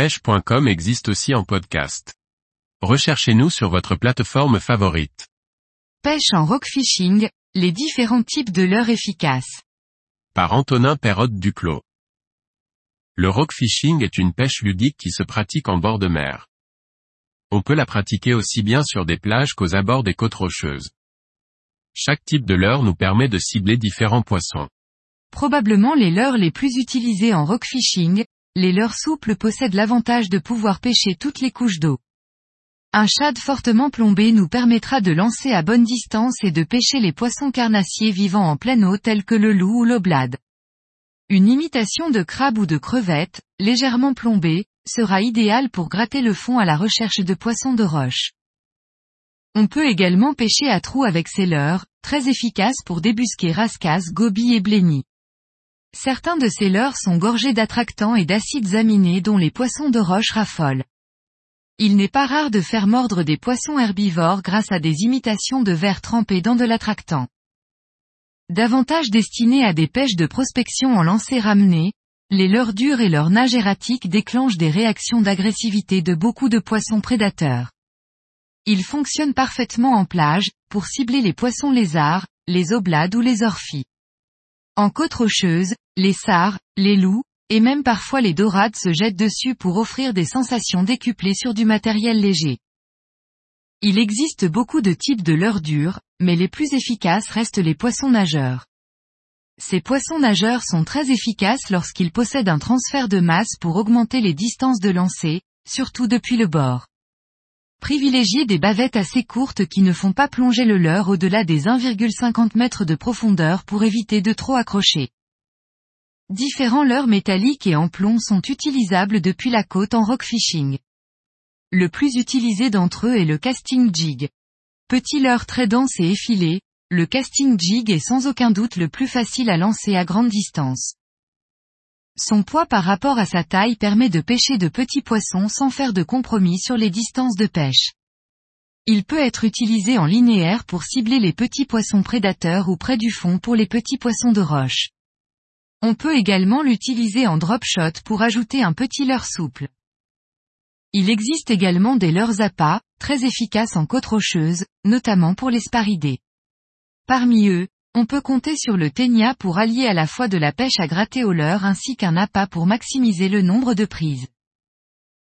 pêche.com existe aussi en podcast. Recherchez-nous sur votre plateforme favorite. Pêche en rock fishing, les différents types de leurres efficaces. Par Antonin Perrotte Duclos. Le rock fishing est une pêche ludique qui se pratique en bord de mer. On peut la pratiquer aussi bien sur des plages qu'aux abords des côtes rocheuses. Chaque type de leurre nous permet de cibler différents poissons. Probablement les leurres les plus utilisées en rock fishing, les leurres souples possèdent l'avantage de pouvoir pêcher toutes les couches d'eau. Un shad fortement plombé nous permettra de lancer à bonne distance et de pêcher les poissons carnassiers vivant en pleine eau tels que le loup ou l'oblade. Une imitation de crabe ou de crevette, légèrement plombée, sera idéale pour gratter le fond à la recherche de poissons de roche. On peut également pêcher à trous avec ces leurres, très efficaces pour débusquer rascasses, gobies et blennies. Certains de ces leurres sont gorgés d'attractants et d'acides aminés dont les poissons de roche raffolent. Il n'est pas rare de faire mordre des poissons herbivores grâce à des imitations de vers trempés dans de l'attractant. Davantage destinés à des pêches de prospection en lancer ramené, les leurres dures et leurs nages erratiques déclenchent des réactions d'agressivité de beaucoup de poissons prédateurs. Ils fonctionnent parfaitement en plage, pour cibler les poissons lézards, les oblades ou les orphies. En côte rocheuse, les sars, les loups, et même parfois les dorades se jettent dessus pour offrir des sensations décuplées sur du matériel léger. Il existe beaucoup de types de leurres dures, mais les plus efficaces restent les poissons nageurs. Ces poissons nageurs sont très efficaces lorsqu'ils possèdent un transfert de masse pour augmenter les distances de lancer, surtout depuis le bord. Privilégiez des bavettes assez courtes qui ne font pas plonger le leurre au-delà des 1,50 mètres de profondeur pour éviter de trop accrocher. Différents leurres métalliques et en plomb sont utilisables depuis la côte en rock fishing. Le plus utilisé d'entre eux est le casting jig. Petit leurre très dense et effilé, le casting jig est sans aucun doute le plus facile à lancer à grande distance. Son poids par rapport à sa taille permet de pêcher de petits poissons sans faire de compromis sur les distances de pêche. Il peut être utilisé en linéaire pour cibler les petits poissons prédateurs ou près du fond pour les petits poissons de roche. On peut également l'utiliser en drop shot pour ajouter un petit leurre souple. Il existe également des leurres à pas, très efficaces en côte rocheuse, notamment pour les sparidés. Parmi eux, on peut compter sur le ténia pour allier à la fois de la pêche à gratter au leurre ainsi qu'un appât pour maximiser le nombre de prises.